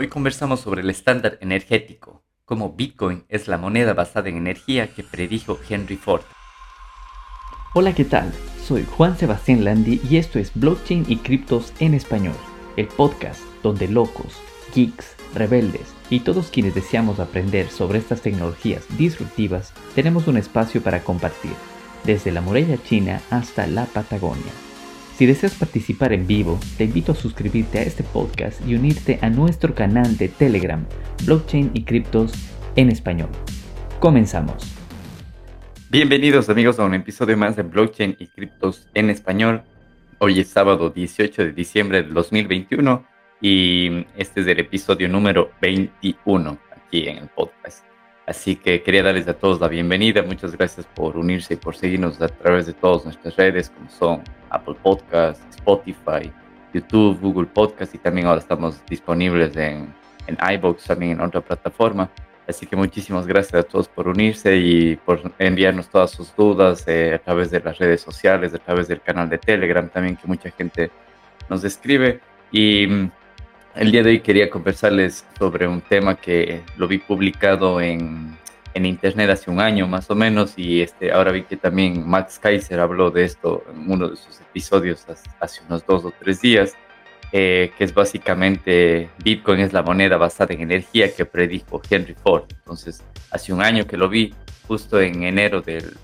Hoy conversamos sobre el estándar energético, cómo Bitcoin es la moneda basada en energía que predijo Henry Ford. Hola, ¿qué tal? Soy Juan Sebastián Landi y esto es Blockchain y Criptos en Español, el podcast donde locos, geeks, rebeldes y todos quienes deseamos aprender sobre estas tecnologías disruptivas tenemos un espacio para compartir, desde la muralla china hasta la Patagonia. Si deseas participar en vivo, te invito a suscribirte a este podcast y unirte a nuestro canal de Telegram, Blockchain y Criptos en Español. Comenzamos. Bienvenidos amigos a un episodio más de Blockchain y Criptos en Español. Hoy es sábado 18 de diciembre del 2021 y este es el episodio número 21 aquí en el podcast. Así que quería darles a todos la bienvenida. Muchas gracias por unirse y por seguirnos a través de todas nuestras redes, como son Apple Podcasts, Spotify, YouTube, Google Podcasts y también ahora estamos disponibles en, en iBox, también en otra plataforma. Así que muchísimas gracias a todos por unirse y por enviarnos todas sus dudas eh, a través de las redes sociales, a través del canal de Telegram también, que mucha gente nos escribe. Y mm, el día de hoy quería conversarles sobre un tema que lo vi publicado en, en, internet hace un año más o menos y este, ahora vi que también Max Kaiser habló de esto en uno de sus episodios hace unos dos o tres días, eh, que es básicamente Bitcoin es la moneda basada en energía que predijo Henry Ford. Entonces, hace un año que lo vi, justo en enero del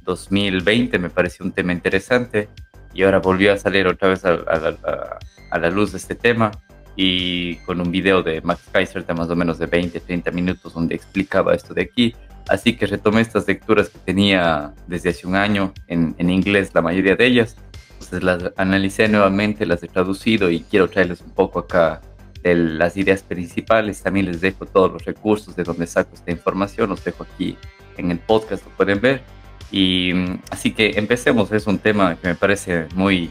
2020, me pareció un tema interesante y ahora volvió a salir otra vez a, a, a la luz de este tema y con un video de Max Kaiser de más o menos de 20, 30 minutos donde explicaba esto de aquí. Así que retomé estas lecturas que tenía desde hace un año en, en inglés, la mayoría de ellas. Entonces las analicé nuevamente, las he traducido y quiero traerles un poco acá de las ideas principales. También les dejo todos los recursos de donde saco esta información, los dejo aquí en el podcast, lo pueden ver. Y mm, así que empecemos, es un tema que me parece muy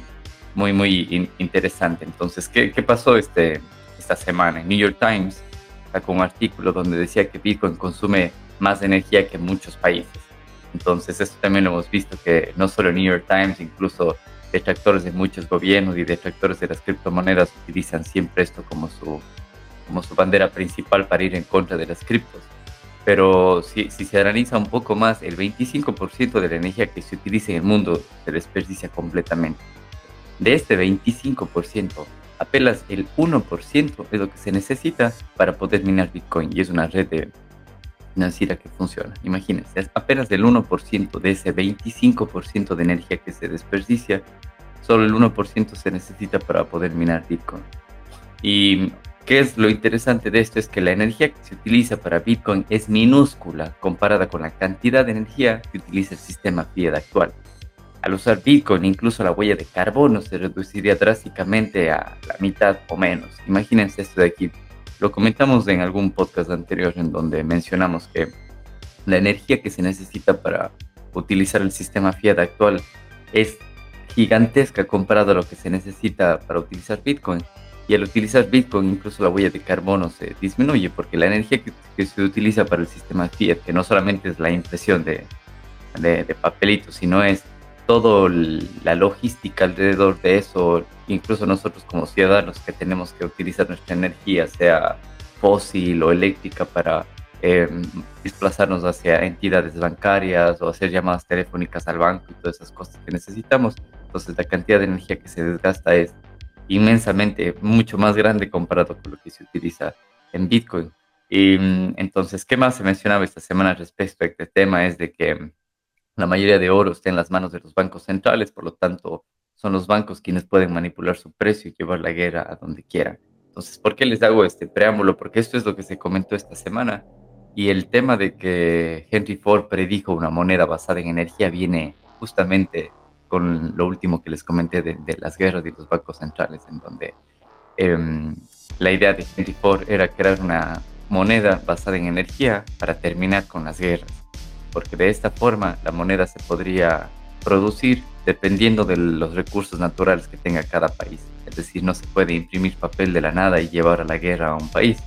muy, muy interesante. Entonces, ¿qué, ¿qué, pasó este, esta semana? En New York Times sacó un artículo donde decía que Bitcoin consume más energía que muchos países. Entonces, esto también lo hemos visto que no solo New York Times, incluso detractores de muchos gobiernos y detractores de las criptomonedas utilizan siempre esto como su, como su bandera principal para ir en contra de las criptos. Pero si, si se analiza un poco más, el 25% de la energía que se utiliza en el mundo se desperdicia completamente. De este 25%, apenas el 1% es lo que se necesita para poder minar Bitcoin y es una red financiera que funciona. Imagínense, apenas el 1% de ese 25% de energía que se desperdicia, solo el 1% se necesita para poder minar Bitcoin. Y qué es lo interesante de esto es que la energía que se utiliza para Bitcoin es minúscula comparada con la cantidad de energía que utiliza el sistema fiat actual. Al usar Bitcoin, incluso la huella de carbono se reduciría drásticamente a la mitad o menos. Imagínense esto de aquí. Lo comentamos en algún podcast anterior en donde mencionamos que la energía que se necesita para utilizar el sistema fiat actual es gigantesca comparado a lo que se necesita para utilizar Bitcoin. Y al utilizar Bitcoin, incluso la huella de carbono se disminuye porque la energía que, se utiliza para el sistema fiat, que no solamente es la impresión de, de, de papelitos, sino es todo la logística alrededor de eso, incluso nosotros como ciudadanos que tenemos que utilizar nuestra energía, sea fósil o eléctrica, para em, desplazarnos hacia entidades bancarias o hacer llamadas telefónicas al banco y todas esas cosas que necesitamos. Entonces la cantidad de energía que se desgasta es inmensamente mucho más grande comparado con lo que se utiliza en Bitcoin. Y mm, entonces, ¿qué más se mencionaba esta semana respecto a este tema? Es de que la mayoría de oro está en las manos de los bancos centrales, por lo tanto, son los bancos quienes pueden manipular su precio y llevar la guerra a donde quieran. Entonces, ¿por qué les hago este preámbulo? Porque esto es lo que se comentó esta semana y el tema de que Henry Ford predijo una moneda basada en energía viene justamente con lo último que les comenté de, las guerras y los bancos centrales, en donde em, la idea de Henry Ford era crear una moneda basada en energía para terminar con las guerras porque de esta forma la moneda se podría producir dependiendo de los recursos naturales que tenga cada país. Es decir, no se puede imprimir papel de la nada y llevar a la guerra a un país.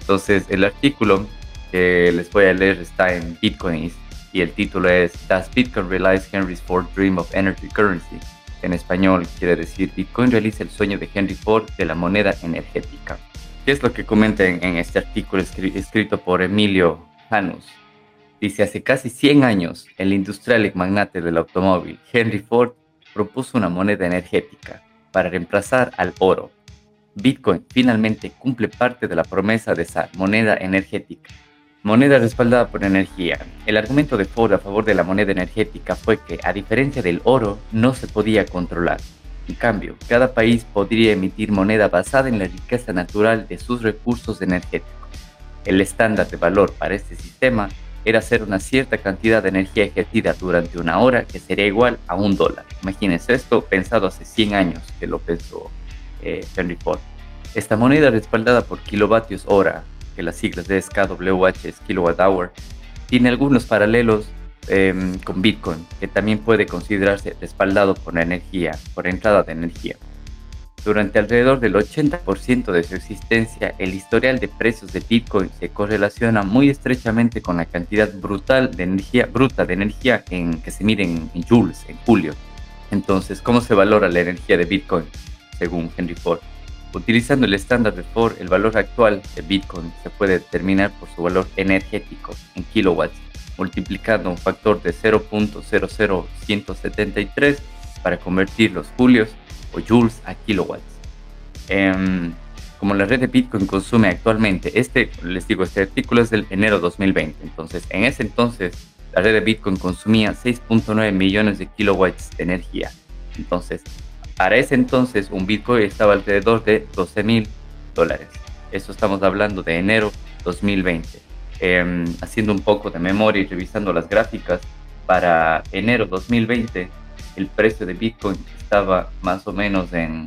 Entonces, el artículo que les voy a leer está en Bitcoin y el título es Does Bitcoin Realize Henry Ford's Dream of Energy Currency? En español quiere decir Bitcoin realiza el sueño de Henry Ford de la moneda energética. ¿Qué es lo que comenta en, este artículo escrito por Emilio Janus? Dice, hace casi 100 años, el industrial y magnate del automóvil, Henry Ford, propuso una moneda energética para reemplazar al oro. Bitcoin finalmente cumple parte de la promesa de esa moneda energética. Moneda respaldada por energía. El argumento de Ford a favor de la moneda energética fue que, a diferencia del oro, no se podía controlar. En cambio, cada país podría emitir moneda basada en la riqueza natural de sus recursos energéticos. El estándar de valor para este sistema era hacer una cierta cantidad de energía ejercida durante una hora que sería igual a un dólar. Imagínense esto pensado hace 100 años que lo pensó eh, Henry Ford. Esta moneda respaldada por kilovatios hora, que las siglas de SKWH es kilowatt hour, tiene algunos paralelos em, con Bitcoin, que también puede considerarse respaldado por energía, por entrada de energía. Durante alrededor del 80% de su existencia, el historial de precios de Bitcoin se correlaciona muy estrechamente con la cantidad brutal de energía, bruta de energía en, que se mide en, joules en julio. Entonces, ¿cómo se valora la energía de Bitcoin? Según Henry Ford. Utilizando el estándar de Ford, el valor actual de Bitcoin se puede determinar por su valor energético en kilowatts, multiplicando un factor de 0.00173 para convertir los julios o joules a kilowatts. Em, como la red de Bitcoin consume actualmente, este, les digo, este artículo es del enero 2020, entonces en ese entonces la red de Bitcoin consumía 6.9 millones de kilowatts de energía. Entonces, para ese entonces un Bitcoin estaba alrededor de 12 mil dólares. Eso estamos hablando de enero 2020. Em, haciendo un poco de memoria y revisando las gráficas, para enero 2020 el precio de Bitcoin estaba más o menos en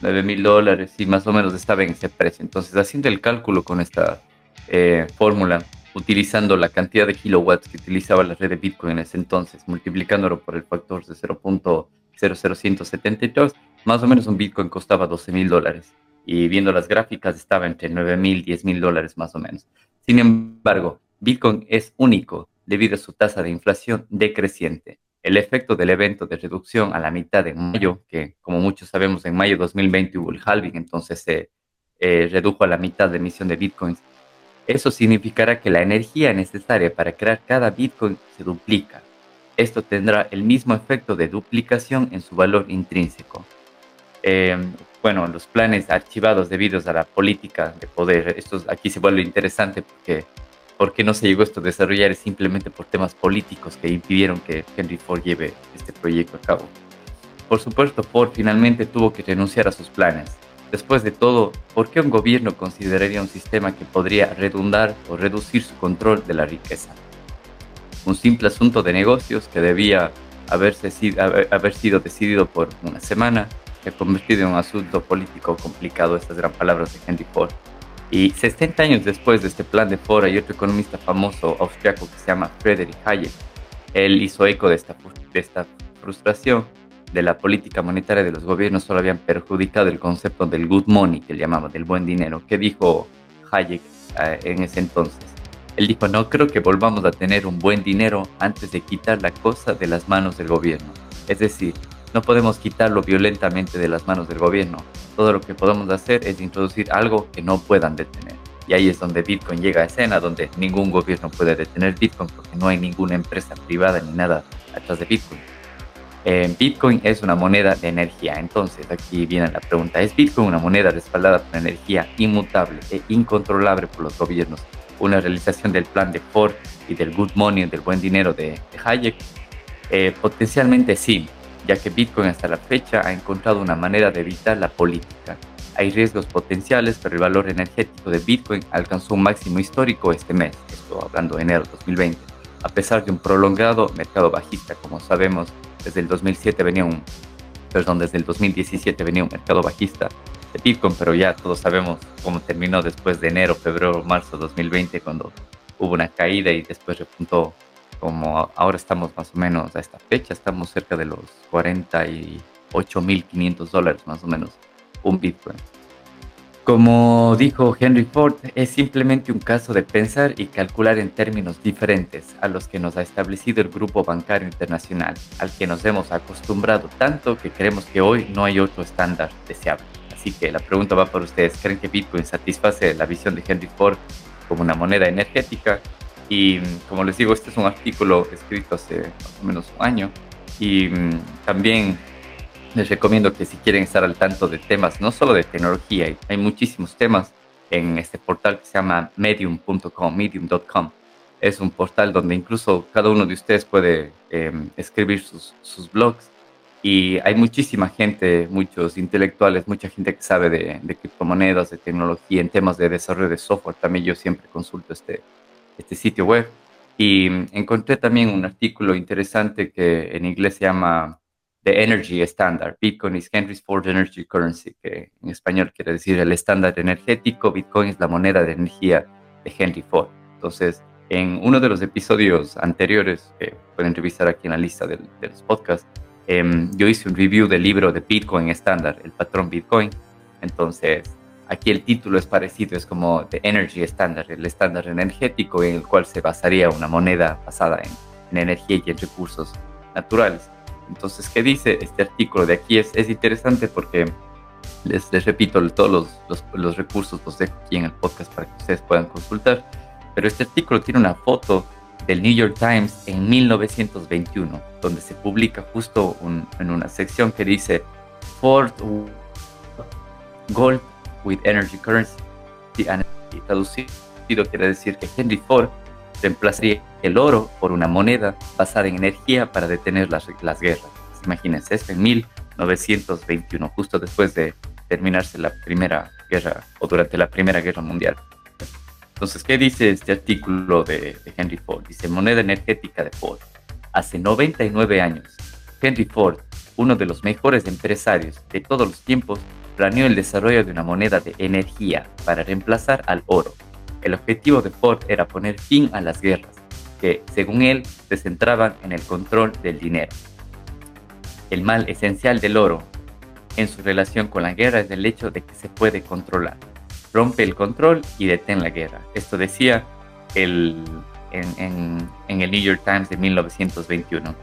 9 mil dólares y más o menos estaba en ese precio. Entonces, haciendo el cálculo con esta eh, fórmula, utilizando la cantidad de kilowatts que utilizaba la red de Bitcoin en ese entonces, multiplicándolo por el factor de 0.00172, más o menos un Bitcoin costaba 12 mil dólares. Y viendo las gráficas, estaba entre 9 mil, 10 mil dólares más o menos. Sin embargo, Bitcoin es único debido a su tasa de inflación decreciente el efecto del evento de reducción a la mitad de mayo, que como muchos sabemos en mayo de 2020 hubo el halving, entonces se eh, redujo a la mitad de emisión de bitcoins. Eso significará que la energía necesaria para crear cada bitcoin se duplica. Esto tendrá el mismo efecto de duplicación en su valor intrínseco. Em, bueno, los planes archivados debido a la política de poder, esto aquí se vuelve interesante porque por qué no se llegó esto a desarrollar es simplemente por temas políticos que impidieron que Henry Ford lleve este proyecto a cabo. Por supuesto, Ford finalmente tuvo que renunciar a sus planes. Después de todo, ¿por qué un gobierno consideraría un sistema que podría redundar o reducir su control de la riqueza? Un simple asunto de negocios que debía haberse, haber sido decidido por una semana se ha convertido en un asunto político complicado, estas eran palabras de Henry Ford. Y 60 años después de este plan de Ford, hay otro economista famoso austriaco que se llama Friedrich Hayek. Él hizo eco de esta, frustración de la política monetaria de los gobiernos solo habían perjudicado el concepto del good money, que él llamaba, del buen dinero. ¿Qué dijo Hayek eh, en ese entonces? Él dijo, no creo que volvamos a tener un buen dinero antes de quitar la cosa de las manos del gobierno. Es decir, no podemos quitarlo violentamente de las manos del gobierno. Todo lo que podemos hacer es introducir algo que no puedan detener. Y ahí es donde Bitcoin llega a escena, donde ningún gobierno puede detener Bitcoin porque no hay ninguna empresa privada ni nada atrás de Bitcoin. Eh, Bitcoin es una moneda de energía. Entonces aquí viene la pregunta, ¿es Bitcoin una moneda respaldada por energía inmutable e incontrolable por los gobiernos? Una realización del plan de Ford y del good money, del buen dinero de, Hayek. Eh, potencialmente sí, ya que Bitcoin hasta la fecha ha encontrado una manera de evitar la política. Hay riesgos potenciales, pero el valor energético de Bitcoin alcanzó un máximo histórico este mes, esto hablando de enero de 2020, a pesar de un prolongado mercado bajista. Como sabemos, desde el 2007 venía un, perdón, desde el 2017 venía un mercado bajista de Bitcoin, pero ya todos sabemos cómo terminó después de enero, febrero, marzo de 2020, cuando hubo una caída y después repuntó como ahora estamos más o menos a esta fecha, estamos cerca de los 48.500 dólares más o menos un Bitcoin. Como dijo Henry Ford, es simplemente un caso de pensar y calcular en términos diferentes a los que nos ha establecido el Grupo Bancario Internacional, al que nos hemos acostumbrado tanto que creemos que hoy no hay otro estándar deseable. Así que la pregunta va para ustedes. ¿Creen que Bitcoin satisface la visión de Henry Ford como una moneda energética? Y como les digo, este es un artículo escrito hace más o menos un año. Y mm, también les recomiendo que si quieren estar al tanto de temas, no solo de tecnología, hay muchísimos temas en este portal que se llama medium.com, medium.com. Es un portal donde incluso cada uno de ustedes puede em, escribir sus, sus, blogs y hay muchísima gente, muchos intelectuales, mucha gente que sabe de, de, criptomonedas, de tecnología, en temas de desarrollo de software. También yo siempre consulto este, este sitio web y encontré también un artículo interesante que en inglés se llama The Energy Standard. Bitcoin is Henry Ford Energy Currency, que en español quiere decir el estándar energético. Bitcoin es la moneda de energía de Henry Ford. Entonces, en uno de los episodios anteriores, que pueden revisar aquí en la lista de, los podcasts, em, yo hice un review del libro de Bitcoin estándar, el patrón Bitcoin. Entonces, aquí el título es parecido, es como The Energy Standard, el estándar energético en el cual se basaría una moneda basada en, en energía y en recursos naturales. Entonces, ¿qué dice este artículo de aquí? Es, es interesante porque les, les repito, todos los, los, los, recursos los dejo aquí en el podcast para que ustedes puedan consultar. Pero este artículo tiene una foto del New York Times en 1921, donde se publica justo en una sección que dice Ford Gold with Energy Currency. Y traducido quiere decir que Henry Ford reemplazaría el oro por una moneda basada en energía para detener las, las guerras. Imagínense, esto en 1921, justo después de terminarse la Primera Guerra o durante la Primera Guerra Mundial. Entonces, ¿qué dice este artículo de, de Henry Ford? Dice, moneda energética de Ford. Hace 99 años, Henry Ford, uno de los mejores empresarios de todos los tiempos, planeó el desarrollo de una moneda de energía para reemplazar al oro el objetivo de Ford era poner fin a las guerras, que, según él, se centraban en el control del dinero. El mal esencial del oro en su relación con la guerra es el hecho de que se puede controlar. Rompe el control y detén la guerra. Esto decía el, en, en el New York Times de 1921.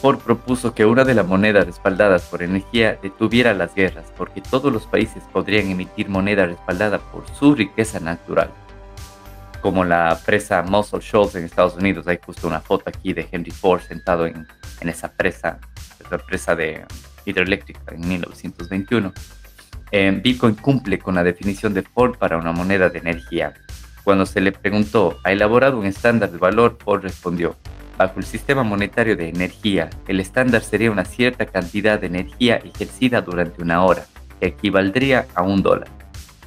Ford propuso que una de las monedas respaldadas por energía detuviera las guerras, porque todos los países podrían emitir moneda respaldada por su riqueza natural. Como la presa Muscle Shoals en Estados Unidos, hay justo una foto aquí de Henry Ford sentado en, esa presa, la presa de hidroeléctrica en 1921. Eh, Bitcoin cumple con la definición de Ford para una moneda de energía. Cuando se le preguntó, ¿ha elaborado un estándar de valor? Ford respondió, Bajo el sistema monetario de energía, el estándar sería una cierta cantidad de energía ejercida durante una hora, que equivaldría a un dólar.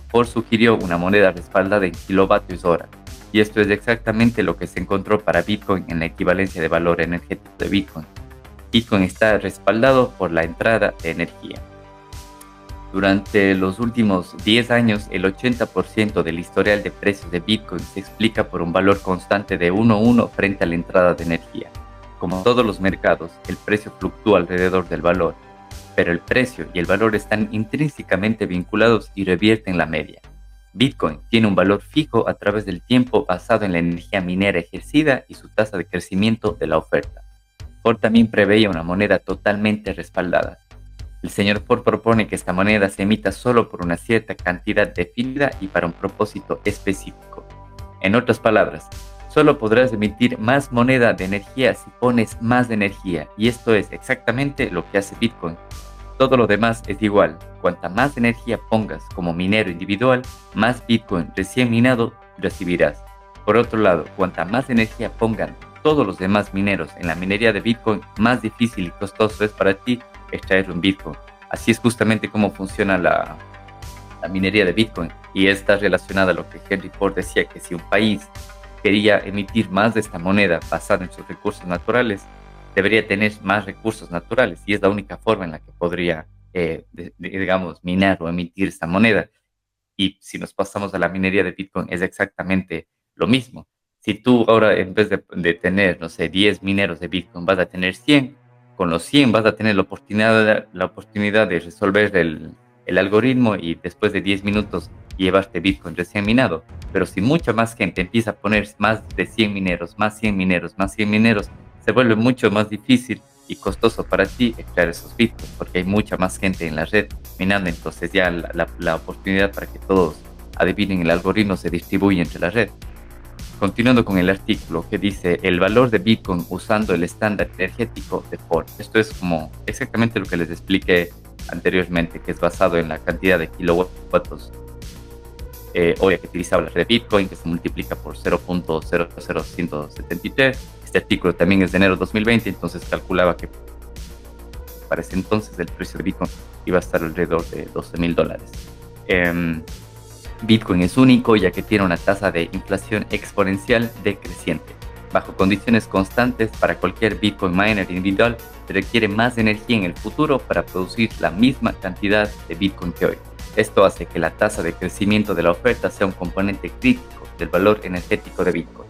Ford sugirió una moneda respaldada en kilovatios hora, y esto es exactamente lo que se encontró para Bitcoin en la equivalencia de valor energético de Bitcoin. Bitcoin está respaldado por la entrada de energía. Durante los últimos 10 años, el 80% del historial de precios de Bitcoin se explica por un valor constante de 1.1 frente a la entrada de energía. Como todos los mercados, el precio fluctúa alrededor del valor, pero el precio y el valor están intrínsecamente vinculados y revierten la media. Bitcoin tiene un valor fijo a través del tiempo basado en la energía minera ejercida y su tasa de crecimiento de la oferta. Ford también preveía una moneda totalmente respaldada, el señor Ford propone que esta moneda se emita solo por una cierta cantidad definida y para un propósito específico. En otras palabras, solo podrás emitir más moneda de energía si pones más energía, y esto es exactamente lo que hace Bitcoin. Todo lo demás es igual. Cuanta más energía pongas como minero individual, más Bitcoin recién minado recibirás. Por otro lado, cuanta más energía pongan todos los demás mineros en la minería de Bitcoin, más difícil y costoso es para ti extraer un Bitcoin. Así es justamente cómo funciona la, la minería de Bitcoin y está relacionada a lo que Henry Ford decía, que si un país quería emitir más de esta moneda basada en sus recursos naturales, debería tener más recursos naturales y es la única forma en la que podría, eh, digamos, minar o emitir esta moneda. Y si nos pasamos a la minería de Bitcoin, es exactamente lo mismo. Si tú ahora, en vez de, de tener, no sé, 10 mineros de Bitcoin, vas a tener 100, con los 100 vas a tener la oportunidad, la oportunidad de resolver el, el algoritmo y después de 10 minutos llevarte Bitcoin recién minado. Pero si mucha más gente empieza a poner más de 100 mineros, más 100 mineros, más 100 mineros, se vuelve mucho más difícil y costoso para ti extraer esos bitcoins, porque hay mucha más gente en la red minando, entonces ya la, la oportunidad para que todos adivinen el algoritmo se distribuye entre la red. Continuando con el artículo que dice el valor de Bitcoin usando el estándar energético de Ford. Esto es como exactamente lo que les expliqué anteriormente, que es basado en la cantidad de kilowatts eh, que utilizaba la red Bitcoin, que se multiplica por 0.00173. Este artículo también es de enero de 2020, entonces calculaba que para ese entonces el precio de Bitcoin iba a estar alrededor de 12 mil dólares. Em, Bitcoin es único ya que tiene una tasa de inflación exponencial decreciente. Bajo condiciones constantes, para cualquier Bitcoin miner individual se requiere más energía en el futuro para producir la misma cantidad de Bitcoin que hoy. Esto hace que la tasa de crecimiento de la oferta sea un componente crítico del valor energético de Bitcoin.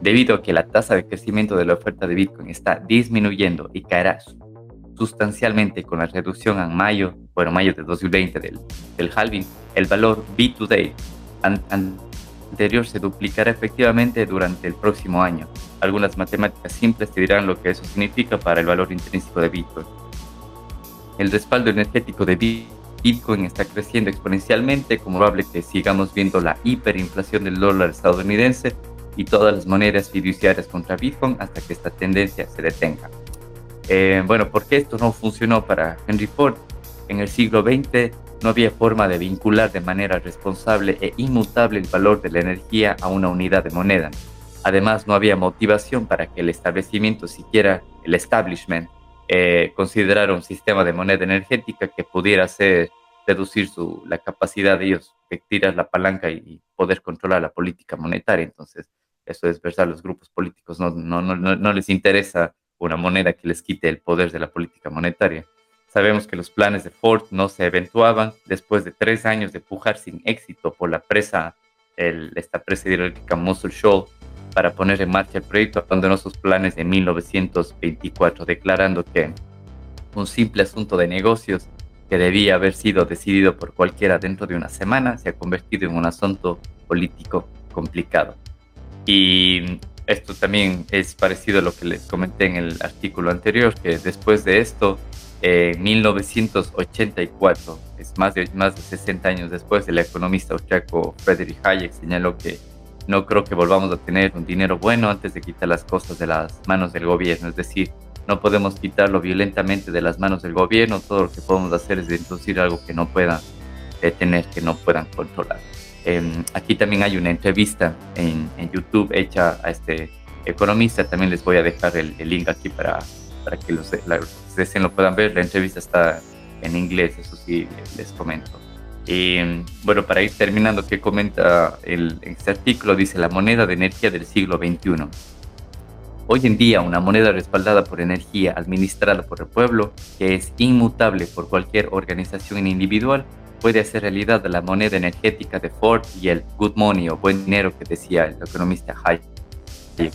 Debido a que la tasa de crecimiento de la oferta de Bitcoin está disminuyendo y caerá sustancialmente con la reducción en mayo, bueno, mayo de 2020 del, del halving, el valor B2Day anterior se duplicará efectivamente durante el próximo año. Algunas matemáticas simples te dirán lo que eso significa para el valor intrínseco de Bitcoin. El respaldo energético de Bitcoin está creciendo exponencialmente, como probable que sigamos viendo la hiperinflación del dólar estadounidense y todas las monedas fiduciarias contra Bitcoin hasta que esta tendencia se detenga. Eh, bueno, ¿por qué esto no funcionó para Henry Ford? En el siglo XX no había forma de vincular de manera responsable e inmutable el valor de la energía a una unidad de moneda. Además, no había motivación para que el establecimiento, siquiera el establishment, eh, considerar un sistema de moneda energética que pudiera hacer reducir su, la capacidad de ellos de tirar la palanca y poder controlar la política monetaria. Entonces, eso es verdad, los grupos políticos no les interesa una moneda que les quite el poder de la política monetaria. Sabemos que los planes de Ford no se eventuaban después de tres años de pujar sin éxito por la presa, el, esta presa hidráulica Muscle Shoal, para poner en marcha el proyecto, abandonó sus planes en 1924, declarando que un simple asunto de negocios que debía haber sido decidido por cualquiera dentro de una semana se ha convertido en un asunto político complicado. Y esto también es parecido a lo que les comenté en el artículo anterior, que después de esto, en 1984, es más de, más de 60 años después, el economista austriaco Friedrich Hayek señaló que no creo que volvamos a tener un dinero bueno antes de quitar las cosas de las manos del gobierno. Es decir, no podemos quitarlo violentamente de las manos del gobierno. Todo lo que podemos hacer es introducir algo que no puedan detener, que no puedan controlar. Em, aquí también hay una entrevista en, YouTube hecha a este economista. También les voy a dejar el, link aquí para, para que los, ustedes lo puedan ver. La entrevista está en inglés, eso sí les comento. Y bueno, para ir terminando, ¿qué comenta el, este artículo? Dice la moneda de energía del siglo XXI. Hoy en día, una moneda respaldada por energía administrada por el pueblo, que es inmutable por cualquier organización individual, puede hacer realidad la moneda energética de Ford y el good money o buen dinero que decía el economista Hayek.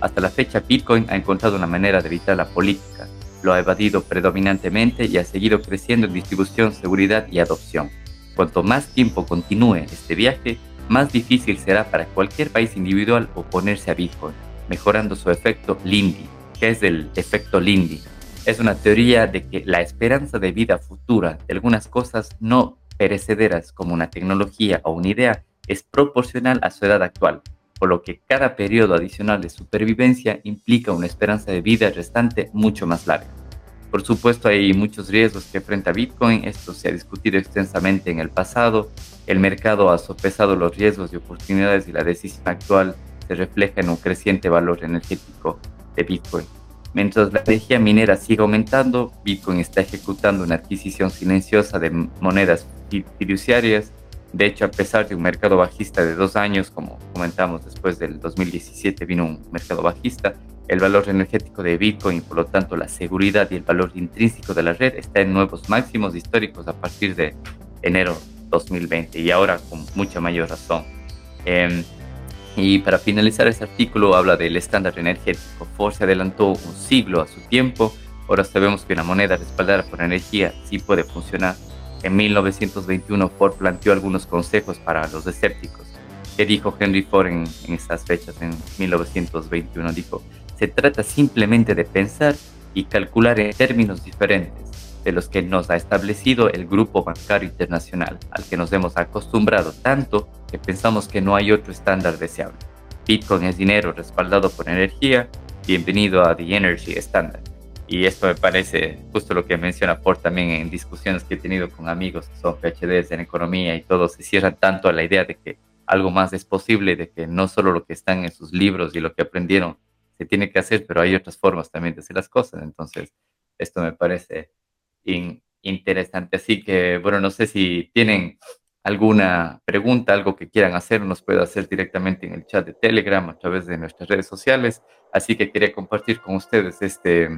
Hasta la fecha, Bitcoin ha encontrado una manera de evitar la política, lo ha evadido predominantemente y ha seguido creciendo en distribución, seguridad y adopción. Cuanto más tiempo continúe este viaje, más difícil será para cualquier país individual oponerse a Bitcoin, mejorando su efecto Lindy. ¿Qué es el efecto Lindy? Es una teoría de que la esperanza de vida futura de algunas cosas no perecederas como una tecnología o una idea es proporcional a su edad actual, por lo que cada periodo adicional de supervivencia implica una esperanza de vida restante mucho más larga. Por supuesto, hay muchos riesgos que enfrenta Bitcoin. Esto se ha discutido extensamente en el pasado. El mercado ha sopesado los riesgos y oportunidades y la decisión actual se refleja en un creciente valor energético de Bitcoin. Mientras la energía minera sigue aumentando, Bitcoin está ejecutando una adquisición silenciosa de monedas fiduciarias. De hecho, a pesar de un mercado bajista de dos años, como comentamos después del 2017 vino un mercado bajista, el valor energético de Bitcoin por lo tanto la seguridad y el valor intrínseco de la red está en nuevos máximos históricos a partir de enero 2020 y ahora con mucha mayor razón. Em, y para finalizar este artículo habla del estándar energético. Ford se adelantó un siglo a su tiempo. Ahora sabemos que una moneda respaldada por energía sí puede funcionar. En 1921 Ford planteó algunos consejos para los escépticos. ¿Qué dijo Henry Ford en, en estas fechas, en 1921? Dijo, se trata simplemente de pensar y calcular en términos diferentes de los que nos ha establecido el Grupo Bancario Internacional, al que nos hemos acostumbrado tanto que pensamos que no hay otro estándar deseable. Bitcoin es dinero respaldado por energía, bienvenido a The Energy Standard. Y esto me parece justo lo que menciona Ford también en discusiones que he tenido con amigos que son PhDs en economía y todos se cierran tanto a la idea de que algo más es posible, de que no solo lo que están en sus libros y lo que aprendieron se tiene que hacer, pero hay otras formas también de hacer las cosas. Entonces, esto me parece interesante. Así que, bueno, no sé si tienen alguna pregunta, algo que quieran hacer, nos puede hacer directamente en el chat de Telegram a través de nuestras redes sociales. Así que quería compartir con ustedes este,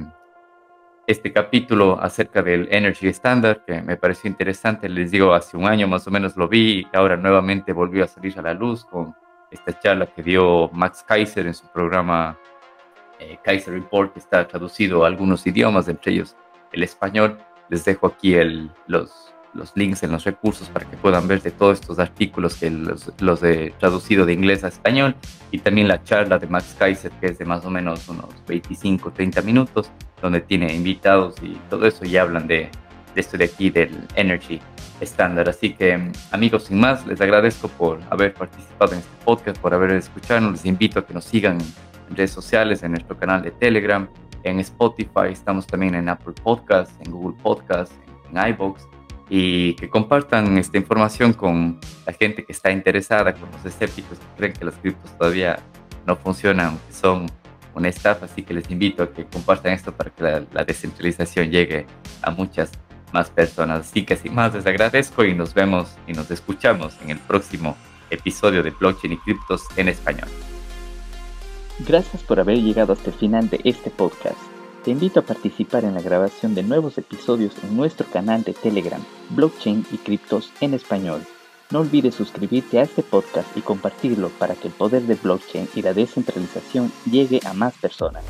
este capítulo acerca del Energy Standard, que me pareció interesante. Les digo, hace un año más o menos lo vi y ahora nuevamente volvió a salir a la luz con esta charla que dio Max Kaiser en su programa eh, Kaiser Report, que está traducido a algunos idiomas, entre ellos el español. Les dejo aquí el, los, los links en los recursos para que puedan ver de todos estos artículos que los, los he traducido de inglés a español y también la charla de Max Kaiser que es de más o menos unos 25 30 minutos donde tiene invitados y todo eso y hablan de, de esto de aquí del Energy estándar. Así que amigos, sin más, les agradezco por haber participado en este podcast, por haber escuchado. Les invito a que nos sigan en redes sociales, en nuestro canal de Telegram, en Spotify, estamos también en Apple Podcasts, en Google Podcasts, en, en iVoox y que compartan esta información con la gente que está interesada, con los escépticos que creen que las criptos todavía no funcionan, que son una estafa, así que les invito a que compartan esto para que la, descentralización llegue a muchas más personas. Así que sin más les agradezco y nos vemos y nos escuchamos en el próximo episodio de Blockchain y Criptos en Español. Gracias por haber llegado hasta el final de este podcast. Te invito a participar en la grabación de nuevos episodios en nuestro canal de Telegram, Blockchain y Criptos en Español. No olvides suscribirte a este podcast y compartirlo para que el poder de blockchain y la descentralización llegue a más personas.